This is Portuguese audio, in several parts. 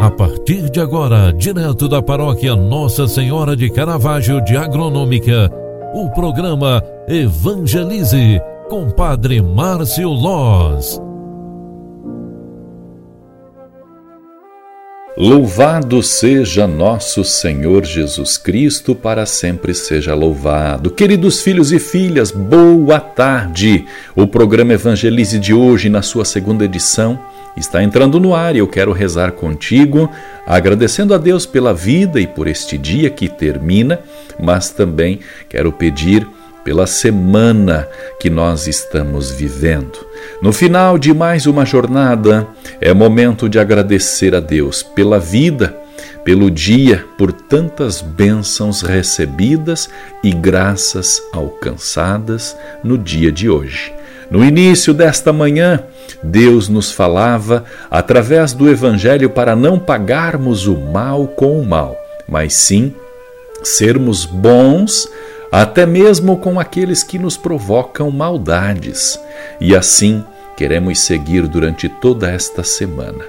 A partir de agora, direto da paróquia Nossa Senhora de Caravaggio de Agronômica, o programa Evangelize com Padre Márcio Loz. Louvado seja nosso Senhor Jesus Cristo, para sempre seja louvado. Queridos filhos e filhas, boa tarde. O programa Evangelize de hoje, na sua segunda edição, está entrando no ar e eu quero rezar contigo, agradecendo a Deus pela vida e por este dia que termina, mas também quero pedir pela semana que nós estamos vivendo. No final de mais uma jornada, é momento de agradecer a Deus pela vida, pelo dia, por tantas bênçãos recebidas e graças alcançadas no dia de hoje. No início desta manhã, Deus nos falava através do Evangelho para não pagarmos o mal com o mal, mas sim sermos bons até mesmo com aqueles que nos provocam maldades. E assim queremos seguir durante toda esta semana.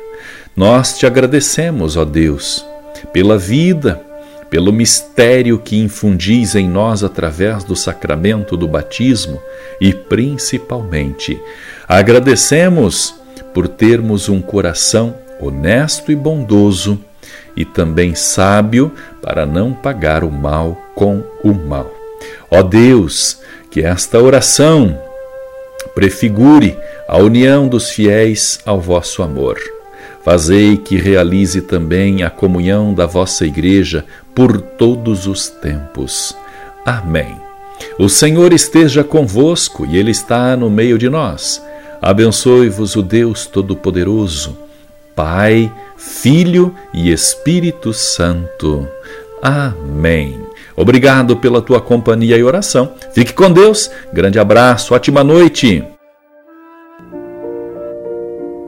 Nós te agradecemos, ó Deus, pela vida, pelo mistério que infundis em nós através do sacramento do batismo e, principalmente, agradecemos por termos um coração honesto e bondoso e também sábio para não pagar o mal com o mal. Ó Deus, que esta oração prefigure a união dos fiéis ao vosso amor. Fazei que realize também a comunhão da vossa Igreja por todos os tempos. Amém. O Senhor esteja convosco e Ele está no meio de nós. Abençoe-vos o Deus Todo-Poderoso, Pai, Filho e Espírito Santo. Amém. Obrigado pela tua companhia e oração. Fique com Deus. Grande abraço, ótima noite.